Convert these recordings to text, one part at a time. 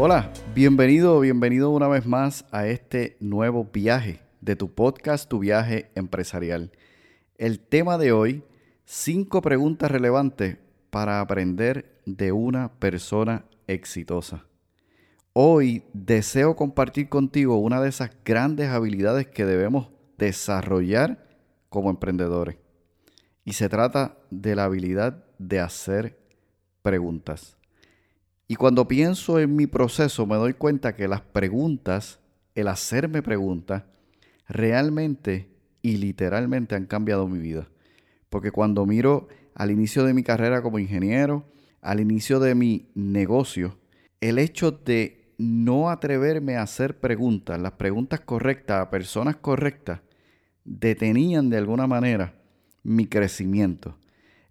Hola, bienvenido, bienvenido una vez más a este nuevo viaje de tu podcast, tu viaje empresarial. El tema de hoy, cinco preguntas relevantes para aprender de una persona exitosa. Hoy deseo compartir contigo una de esas grandes habilidades que debemos desarrollar como emprendedores. Y se trata de la habilidad de hacer preguntas. Y cuando pienso en mi proceso me doy cuenta que las preguntas, el hacerme preguntas, realmente y literalmente han cambiado mi vida. Porque cuando miro al inicio de mi carrera como ingeniero, al inicio de mi negocio, el hecho de no atreverme a hacer preguntas, las preguntas correctas a personas correctas, detenían de alguna manera mi crecimiento.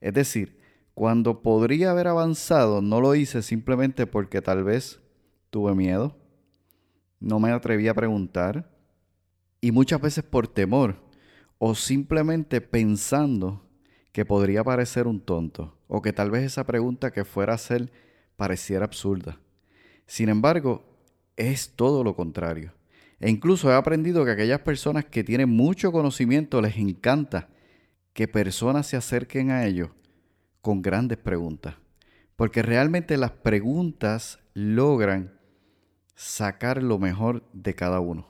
Es decir, cuando podría haber avanzado, no lo hice simplemente porque tal vez tuve miedo, no me atreví a preguntar y muchas veces por temor o simplemente pensando que podría parecer un tonto o que tal vez esa pregunta que fuera a hacer pareciera absurda. Sin embargo, es todo lo contrario. E incluso he aprendido que aquellas personas que tienen mucho conocimiento les encanta que personas se acerquen a ellos con grandes preguntas. Porque realmente las preguntas logran sacar lo mejor de cada uno.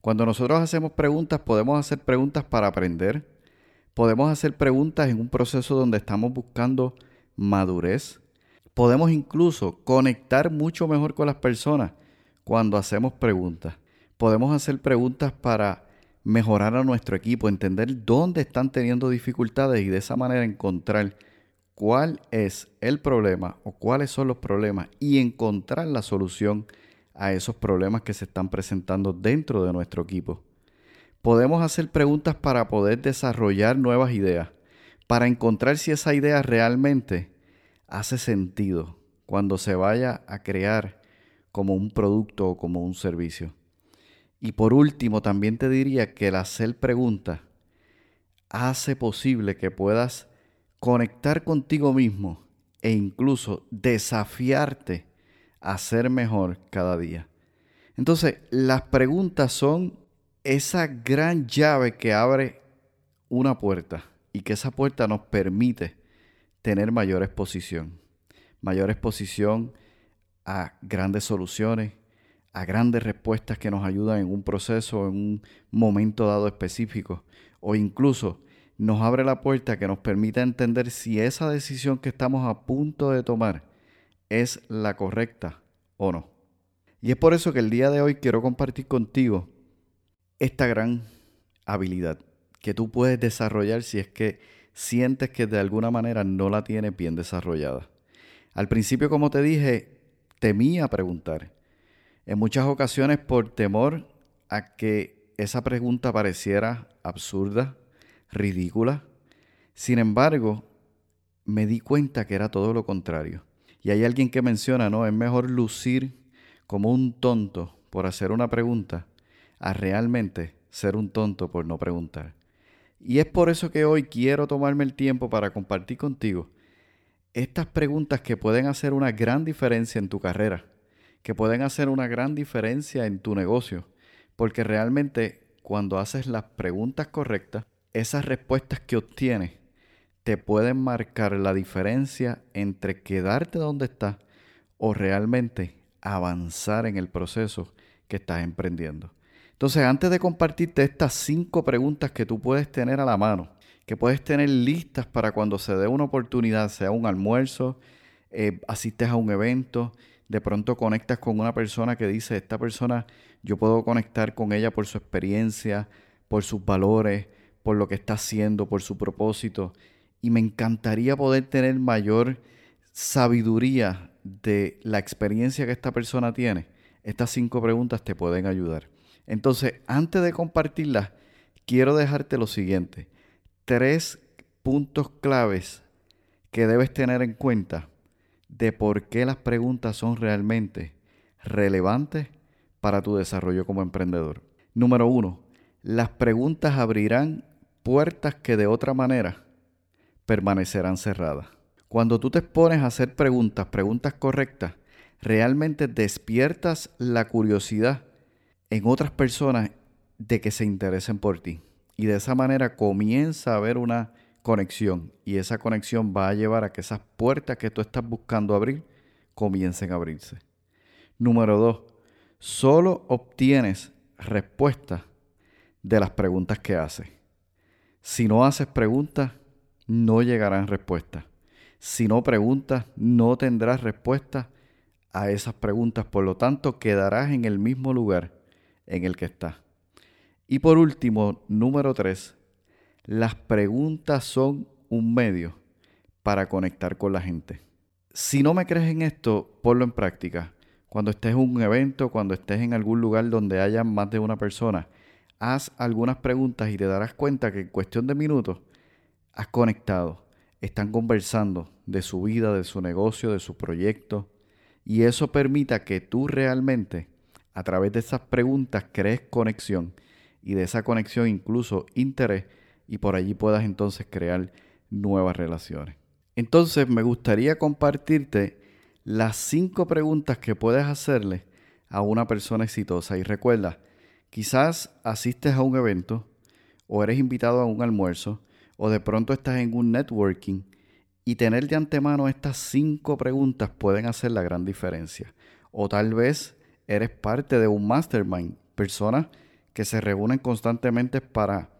Cuando nosotros hacemos preguntas, podemos hacer preguntas para aprender. Podemos hacer preguntas en un proceso donde estamos buscando madurez. Podemos incluso conectar mucho mejor con las personas cuando hacemos preguntas. Podemos hacer preguntas para mejorar a nuestro equipo, entender dónde están teniendo dificultades y de esa manera encontrar cuál es el problema o cuáles son los problemas y encontrar la solución a esos problemas que se están presentando dentro de nuestro equipo. Podemos hacer preguntas para poder desarrollar nuevas ideas, para encontrar si esa idea realmente hace sentido cuando se vaya a crear como un producto o como un servicio. Y por último, también te diría que el hacer preguntas hace posible que puedas conectar contigo mismo e incluso desafiarte a ser mejor cada día. Entonces, las preguntas son esa gran llave que abre una puerta y que esa puerta nos permite tener mayor exposición. Mayor exposición a grandes soluciones, a grandes respuestas que nos ayudan en un proceso, en un momento dado específico, o incluso nos abre la puerta que nos permita entender si esa decisión que estamos a punto de tomar es la correcta o no. Y es por eso que el día de hoy quiero compartir contigo esta gran habilidad que tú puedes desarrollar si es que sientes que de alguna manera no la tienes bien desarrollada. Al principio, como te dije, temía preguntar. En muchas ocasiones por temor a que esa pregunta pareciera absurda, ridícula. Sin embargo, me di cuenta que era todo lo contrario. Y hay alguien que menciona, ¿no? Es mejor lucir como un tonto por hacer una pregunta a realmente ser un tonto por no preguntar. Y es por eso que hoy quiero tomarme el tiempo para compartir contigo estas preguntas que pueden hacer una gran diferencia en tu carrera, que pueden hacer una gran diferencia en tu negocio, porque realmente cuando haces las preguntas correctas, esas respuestas que obtienes te pueden marcar la diferencia entre quedarte donde estás o realmente avanzar en el proceso que estás emprendiendo. Entonces, antes de compartirte estas cinco preguntas que tú puedes tener a la mano, que puedes tener listas para cuando se dé una oportunidad, sea un almuerzo, eh, asistes a un evento, de pronto conectas con una persona que dice, esta persona yo puedo conectar con ella por su experiencia, por sus valores, por lo que está haciendo, por su propósito. Y me encantaría poder tener mayor sabiduría de la experiencia que esta persona tiene. Estas cinco preguntas te pueden ayudar. Entonces, antes de compartirlas, quiero dejarte lo siguiente. Tres puntos claves que debes tener en cuenta de por qué las preguntas son realmente relevantes para tu desarrollo como emprendedor. Número uno, las preguntas abrirán puertas que de otra manera permanecerán cerradas. Cuando tú te expones a hacer preguntas, preguntas correctas, realmente despiertas la curiosidad en otras personas de que se interesen por ti. Y de esa manera comienza a haber una conexión y esa conexión va a llevar a que esas puertas que tú estás buscando abrir comiencen a abrirse. Número dos, solo obtienes respuestas de las preguntas que haces. Si no haces preguntas, no llegarán respuestas. Si no preguntas, no tendrás respuestas a esas preguntas. Por lo tanto, quedarás en el mismo lugar en el que estás. Y por último, número tres, las preguntas son un medio para conectar con la gente. Si no me crees en esto, ponlo en práctica. Cuando estés en un evento, cuando estés en algún lugar donde haya más de una persona, haz algunas preguntas y te darás cuenta que en cuestión de minutos has conectado. Están conversando de su vida, de su negocio, de su proyecto. Y eso permita que tú realmente, a través de esas preguntas, crees conexión y de esa conexión incluso interés y por allí puedas entonces crear nuevas relaciones. Entonces me gustaría compartirte las cinco preguntas que puedes hacerle a una persona exitosa. Y recuerda, quizás asistes a un evento o eres invitado a un almuerzo o de pronto estás en un networking y tener de antemano estas cinco preguntas pueden hacer la gran diferencia. O tal vez eres parte de un mastermind, personas que se reúnen constantemente para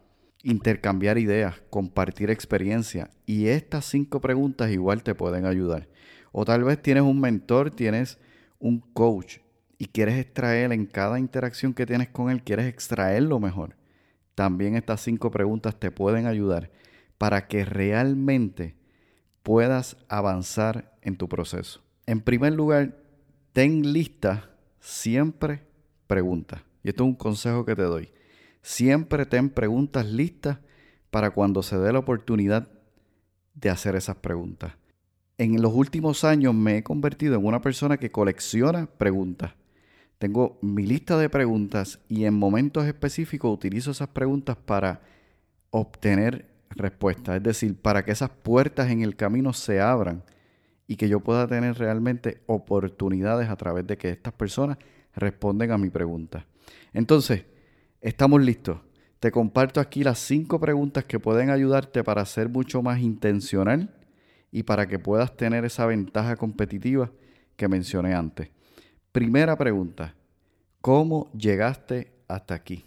intercambiar ideas, compartir experiencia y estas cinco preguntas igual te pueden ayudar. O tal vez tienes un mentor, tienes un coach y quieres extraer en cada interacción que tienes con él, quieres extraer lo mejor. También estas cinco preguntas te pueden ayudar para que realmente puedas avanzar en tu proceso. En primer lugar, ten lista siempre preguntas. Y esto es un consejo que te doy. Siempre ten preguntas listas para cuando se dé la oportunidad de hacer esas preguntas. En los últimos años me he convertido en una persona que colecciona preguntas. Tengo mi lista de preguntas y en momentos específicos utilizo esas preguntas para obtener respuestas. Es decir, para que esas puertas en el camino se abran y que yo pueda tener realmente oportunidades a través de que estas personas responden a mi pregunta. Entonces, Estamos listos. Te comparto aquí las cinco preguntas que pueden ayudarte para ser mucho más intencional y para que puedas tener esa ventaja competitiva que mencioné antes. Primera pregunta, ¿cómo llegaste hasta aquí?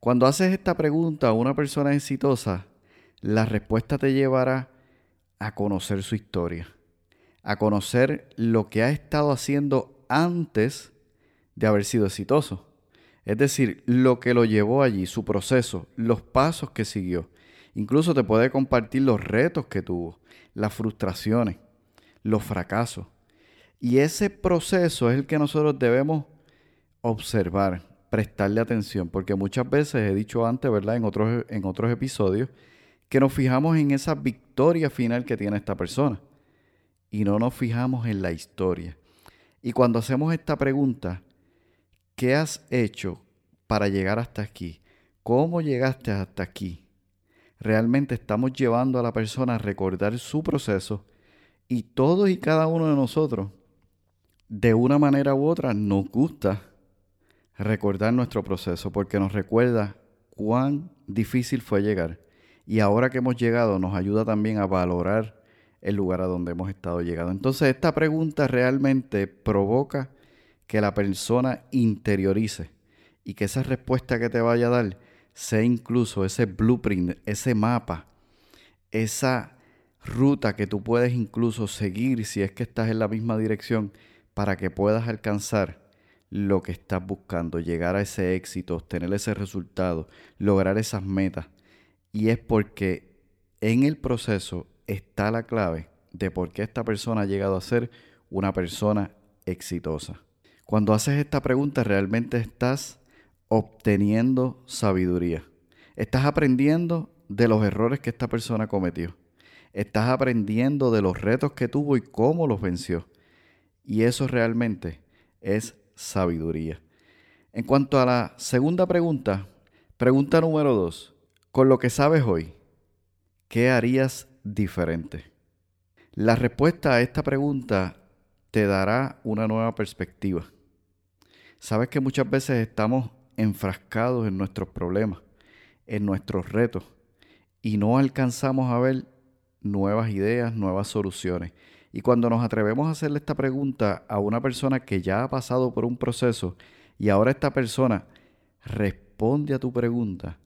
Cuando haces esta pregunta a una persona exitosa, la respuesta te llevará a conocer su historia, a conocer lo que ha estado haciendo antes de haber sido exitoso. Es decir, lo que lo llevó allí, su proceso, los pasos que siguió. Incluso te puede compartir los retos que tuvo, las frustraciones, los fracasos. Y ese proceso es el que nosotros debemos observar, prestarle atención, porque muchas veces he dicho antes, ¿verdad? En otros, en otros episodios, que nos fijamos en esa victoria final que tiene esta persona y no nos fijamos en la historia. Y cuando hacemos esta pregunta, ¿Qué has hecho para llegar hasta aquí? ¿Cómo llegaste hasta aquí? Realmente estamos llevando a la persona a recordar su proceso y todos y cada uno de nosotros, de una manera u otra, nos gusta recordar nuestro proceso porque nos recuerda cuán difícil fue llegar. Y ahora que hemos llegado nos ayuda también a valorar el lugar a donde hemos estado llegando. Entonces esta pregunta realmente provoca que la persona interiorice y que esa respuesta que te vaya a dar sea incluso ese blueprint, ese mapa, esa ruta que tú puedes incluso seguir si es que estás en la misma dirección para que puedas alcanzar lo que estás buscando, llegar a ese éxito, obtener ese resultado, lograr esas metas. Y es porque en el proceso está la clave de por qué esta persona ha llegado a ser una persona exitosa. Cuando haces esta pregunta realmente estás obteniendo sabiduría. Estás aprendiendo de los errores que esta persona cometió. Estás aprendiendo de los retos que tuvo y cómo los venció. Y eso realmente es sabiduría. En cuanto a la segunda pregunta, pregunta número dos, con lo que sabes hoy, ¿qué harías diferente? La respuesta a esta pregunta te dará una nueva perspectiva. Sabes que muchas veces estamos enfrascados en nuestros problemas, en nuestros retos, y no alcanzamos a ver nuevas ideas, nuevas soluciones. Y cuando nos atrevemos a hacerle esta pregunta a una persona que ya ha pasado por un proceso y ahora esta persona responde a tu pregunta,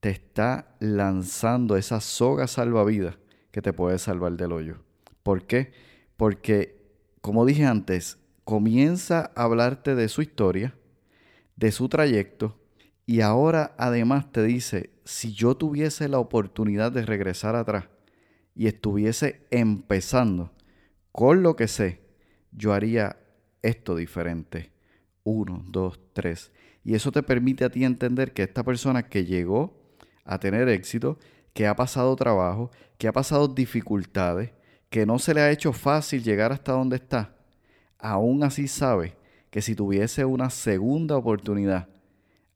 te está lanzando esa soga salvavidas que te puede salvar del hoyo. ¿Por qué? Porque, como dije antes, comienza a hablarte de su historia, de su trayecto, y ahora además te dice, si yo tuviese la oportunidad de regresar atrás y estuviese empezando, con lo que sé, yo haría esto diferente. Uno, dos, tres. Y eso te permite a ti entender que esta persona que llegó a tener éxito, que ha pasado trabajo, que ha pasado dificultades, que no se le ha hecho fácil llegar hasta donde está, aún así sabe que si tuviese una segunda oportunidad,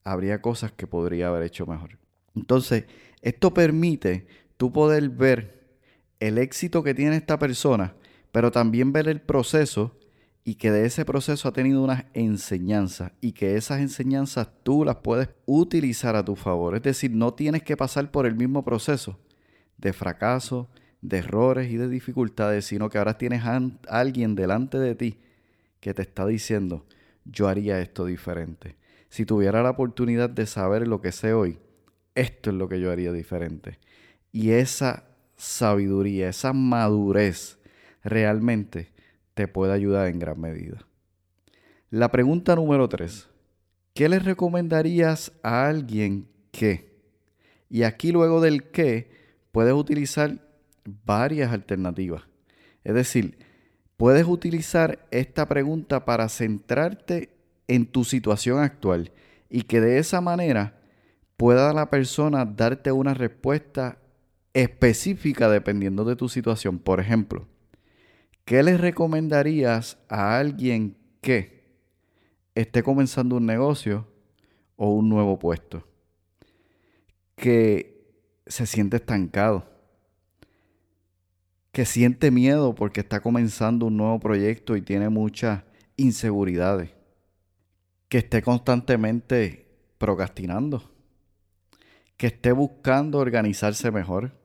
habría cosas que podría haber hecho mejor. Entonces, esto permite tú poder ver el éxito que tiene esta persona pero también ver el proceso y que de ese proceso ha tenido unas enseñanzas y que esas enseñanzas tú las puedes utilizar a tu favor. Es decir, no tienes que pasar por el mismo proceso de fracaso, de errores y de dificultades, sino que ahora tienes a alguien delante de ti que te está diciendo, yo haría esto diferente. Si tuviera la oportunidad de saber lo que sé hoy, esto es lo que yo haría diferente. Y esa sabiduría, esa madurez, realmente te puede ayudar en gran medida. La pregunta número tres. ¿Qué le recomendarías a alguien que? Y aquí luego del qué puedes utilizar varias alternativas. Es decir, puedes utilizar esta pregunta para centrarte en tu situación actual y que de esa manera pueda la persona darte una respuesta específica dependiendo de tu situación. Por ejemplo, ¿Qué le recomendarías a alguien que esté comenzando un negocio o un nuevo puesto? Que se siente estancado, que siente miedo porque está comenzando un nuevo proyecto y tiene muchas inseguridades, que esté constantemente procrastinando, que esté buscando organizarse mejor,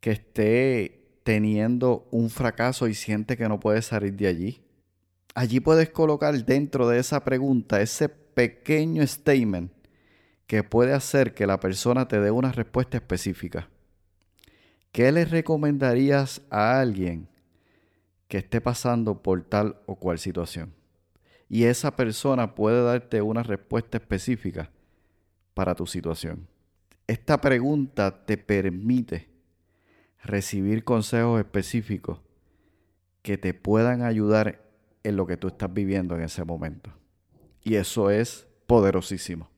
que esté teniendo un fracaso y siente que no puede salir de allí. Allí puedes colocar dentro de esa pregunta ese pequeño statement que puede hacer que la persona te dé una respuesta específica. ¿Qué le recomendarías a alguien que esté pasando por tal o cual situación? Y esa persona puede darte una respuesta específica para tu situación. Esta pregunta te permite recibir consejos específicos que te puedan ayudar en lo que tú estás viviendo en ese momento. Y eso es poderosísimo.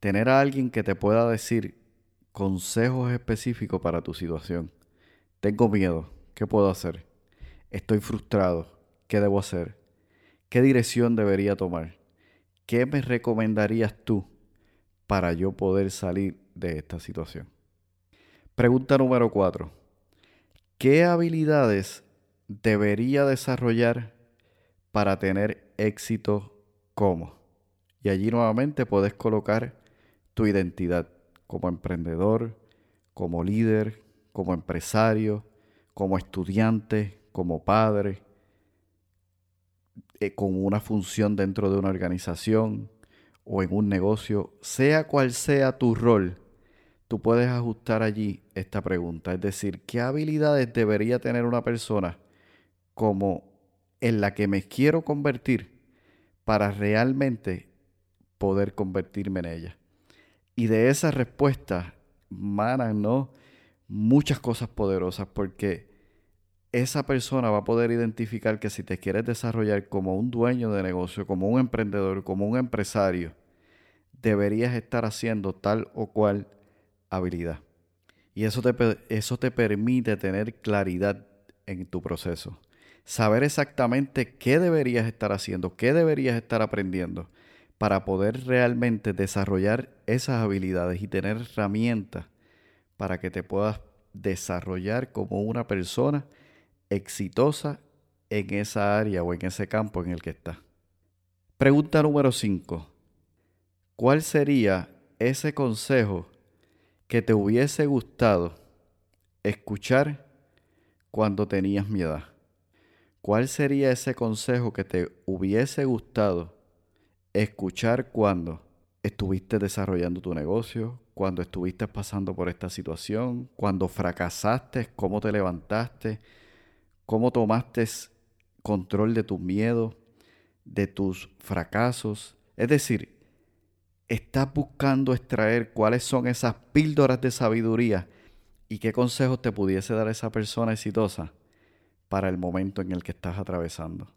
Tener a alguien que te pueda decir consejos específicos para tu situación. Tengo miedo. ¿Qué puedo hacer? Estoy frustrado. ¿Qué debo hacer? ¿Qué dirección debería tomar? ¿Qué me recomendarías tú para yo poder salir de esta situación? Pregunta número 4. ¿Qué habilidades debería desarrollar para tener éxito como? Y allí nuevamente puedes colocar tu identidad como emprendedor, como líder, como empresario, como estudiante, como padre, eh, con una función dentro de una organización o en un negocio, sea cual sea tu rol, tú puedes ajustar allí esta pregunta. Es decir, ¿qué habilidades debería tener una persona como en la que me quiero convertir para realmente poder convertirme en ella? Y de esa respuesta manan, ¿no? Muchas cosas poderosas porque esa persona va a poder identificar que si te quieres desarrollar como un dueño de negocio, como un emprendedor, como un empresario, deberías estar haciendo tal o cual habilidad. Y eso te, eso te permite tener claridad en tu proceso. Saber exactamente qué deberías estar haciendo, qué deberías estar aprendiendo para poder realmente desarrollar esas habilidades y tener herramientas para que te puedas desarrollar como una persona exitosa en esa área o en ese campo en el que está. Pregunta número 5. ¿Cuál sería ese consejo que te hubiese gustado escuchar cuando tenías mi edad? ¿Cuál sería ese consejo que te hubiese gustado escuchar cuando estuviste desarrollando tu negocio, cuando estuviste pasando por esta situación, cuando fracasaste, cómo te levantaste, cómo tomaste control de tus miedos, de tus fracasos. Es decir, estás buscando extraer cuáles son esas píldoras de sabiduría y qué consejos te pudiese dar esa persona exitosa para el momento en el que estás atravesando.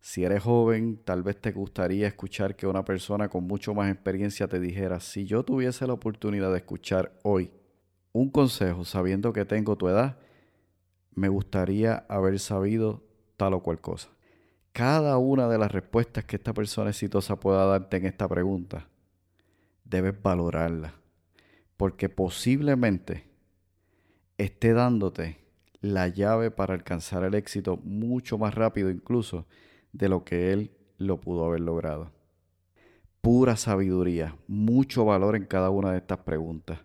Si eres joven, tal vez te gustaría escuchar que una persona con mucho más experiencia te dijera, si yo tuviese la oportunidad de escuchar hoy un consejo sabiendo que tengo tu edad, me gustaría haber sabido tal o cual cosa. Cada una de las respuestas que esta persona exitosa pueda darte en esta pregunta, debes valorarla, porque posiblemente esté dándote la llave para alcanzar el éxito mucho más rápido incluso de lo que él lo pudo haber logrado. Pura sabiduría, mucho valor en cada una de estas preguntas.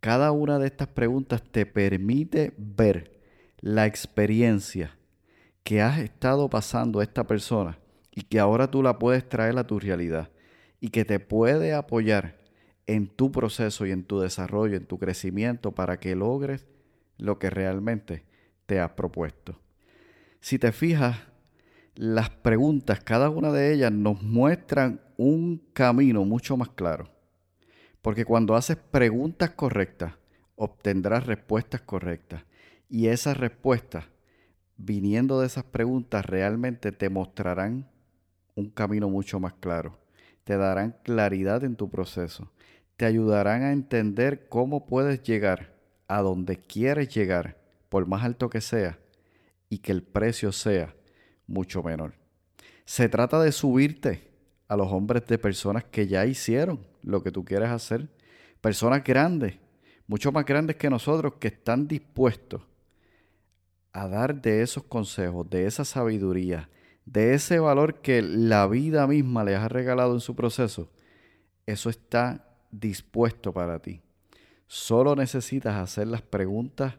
Cada una de estas preguntas te permite ver la experiencia que has estado pasando esta persona y que ahora tú la puedes traer a tu realidad y que te puede apoyar en tu proceso y en tu desarrollo, en tu crecimiento para que logres lo que realmente te has propuesto. Si te fijas, las preguntas, cada una de ellas nos muestran un camino mucho más claro. Porque cuando haces preguntas correctas, obtendrás respuestas correctas. Y esas respuestas, viniendo de esas preguntas, realmente te mostrarán un camino mucho más claro. Te darán claridad en tu proceso. Te ayudarán a entender cómo puedes llegar a donde quieres llegar, por más alto que sea, y que el precio sea mucho menor. Se trata de subirte a los hombres de personas que ya hicieron lo que tú quieres hacer. Personas grandes, mucho más grandes que nosotros, que están dispuestos a dar de esos consejos, de esa sabiduría, de ese valor que la vida misma les ha regalado en su proceso, eso está dispuesto para ti. Solo necesitas hacer las preguntas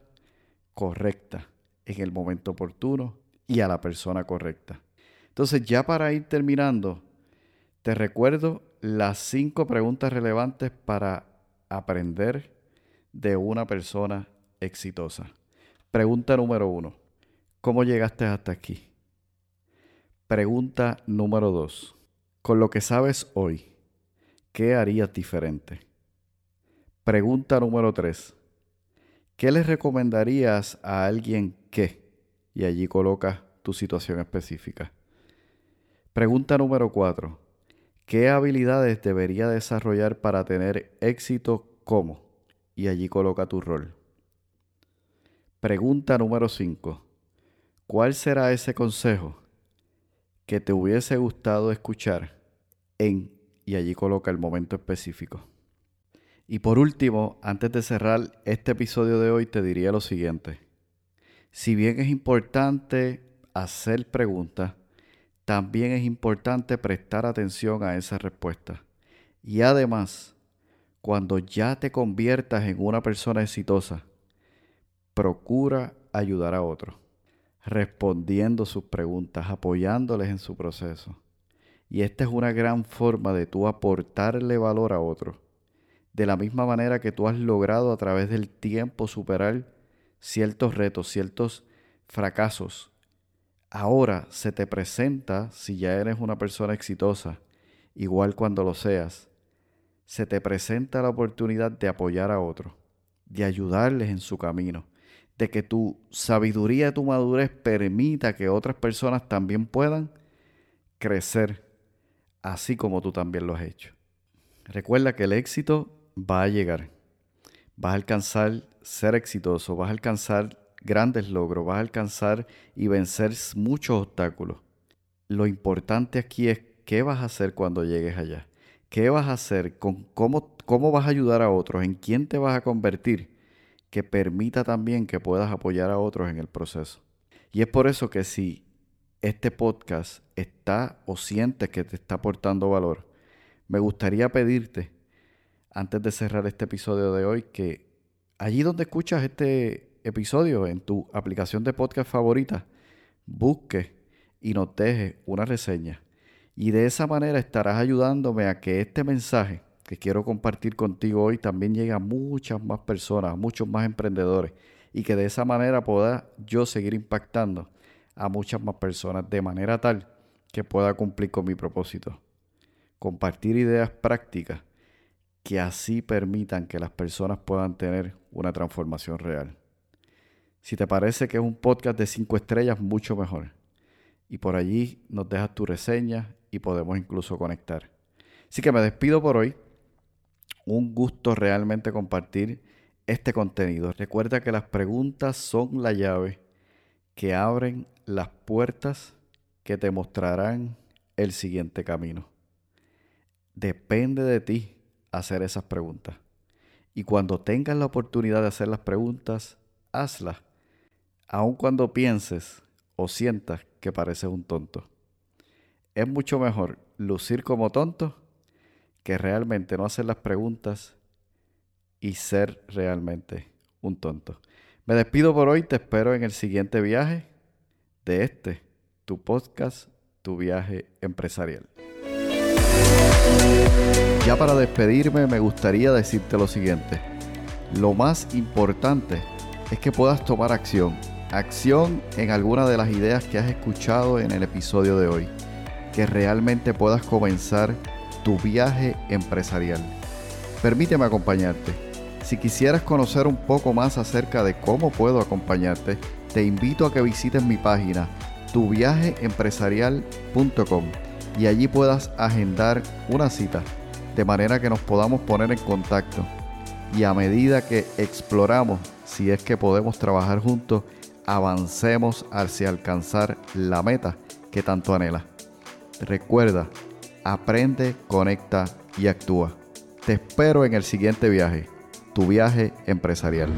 correctas en el momento oportuno y a la persona correcta. Entonces, ya para ir terminando, te recuerdo las cinco preguntas relevantes para aprender de una persona exitosa. Pregunta número uno. ¿Cómo llegaste hasta aquí? Pregunta número dos. Con lo que sabes hoy, ¿qué harías diferente? Pregunta número tres. ¿Qué le recomendarías a alguien que? Y allí colocas tu situación específica. Pregunta número cuatro. ¿Qué habilidades debería desarrollar para tener éxito como? Y allí coloca tu rol. Pregunta número 5. ¿Cuál será ese consejo que te hubiese gustado escuchar en, y allí coloca el momento específico? Y por último, antes de cerrar este episodio de hoy, te diría lo siguiente. Si bien es importante hacer preguntas, también es importante prestar atención a esa respuesta. Y además, cuando ya te conviertas en una persona exitosa, procura ayudar a otros, respondiendo sus preguntas, apoyándoles en su proceso. Y esta es una gran forma de tú aportarle valor a otros. De la misma manera que tú has logrado a través del tiempo superar ciertos retos, ciertos fracasos. Ahora se te presenta, si ya eres una persona exitosa, igual cuando lo seas, se te presenta la oportunidad de apoyar a otros, de ayudarles en su camino, de que tu sabiduría, tu madurez permita que otras personas también puedan crecer, así como tú también lo has hecho. Recuerda que el éxito va a llegar. Vas a alcanzar ser exitoso, vas a alcanzar grandes logros, vas a alcanzar y vencer muchos obstáculos. Lo importante aquí es qué vas a hacer cuando llegues allá. ¿Qué vas a hacer? Con cómo, ¿Cómo vas a ayudar a otros? ¿En quién te vas a convertir? Que permita también que puedas apoyar a otros en el proceso. Y es por eso que si este podcast está o sientes que te está aportando valor, me gustaría pedirte, antes de cerrar este episodio de hoy, que allí donde escuchas este episodio, en tu aplicación de podcast favorita, busques y nos dejes una reseña y de esa manera estarás ayudándome a que este mensaje quiero compartir contigo hoy también llegue a muchas más personas, a muchos más emprendedores. Y que de esa manera pueda yo seguir impactando a muchas más personas de manera tal que pueda cumplir con mi propósito. Compartir ideas prácticas que así permitan que las personas puedan tener una transformación real. Si te parece que es un podcast de cinco estrellas, mucho mejor. Y por allí nos dejas tu reseña y podemos incluso conectar. Así que me despido por hoy. Un gusto realmente compartir este contenido. Recuerda que las preguntas son la llave que abren las puertas que te mostrarán el siguiente camino. Depende de ti hacer esas preguntas. Y cuando tengas la oportunidad de hacer las preguntas, hazlas, aun cuando pienses o sientas que pareces un tonto es mucho mejor lucir como tonto que realmente no hacer las preguntas y ser realmente un tonto. Me despido por hoy, te espero en el siguiente viaje de este, tu podcast, tu viaje empresarial. Ya para despedirme me gustaría decirte lo siguiente. Lo más importante es que puedas tomar acción. Acción en alguna de las ideas que has escuchado en el episodio de hoy que realmente puedas comenzar tu viaje empresarial. Permíteme acompañarte. Si quisieras conocer un poco más acerca de cómo puedo acompañarte, te invito a que visites mi página tuviajeempresarial.com y allí puedas agendar una cita de manera que nos podamos poner en contacto y a medida que exploramos si es que podemos trabajar juntos, avancemos hacia alcanzar la meta que tanto anhela. Recuerda, aprende, conecta y actúa. Te espero en el siguiente viaje, tu viaje empresarial.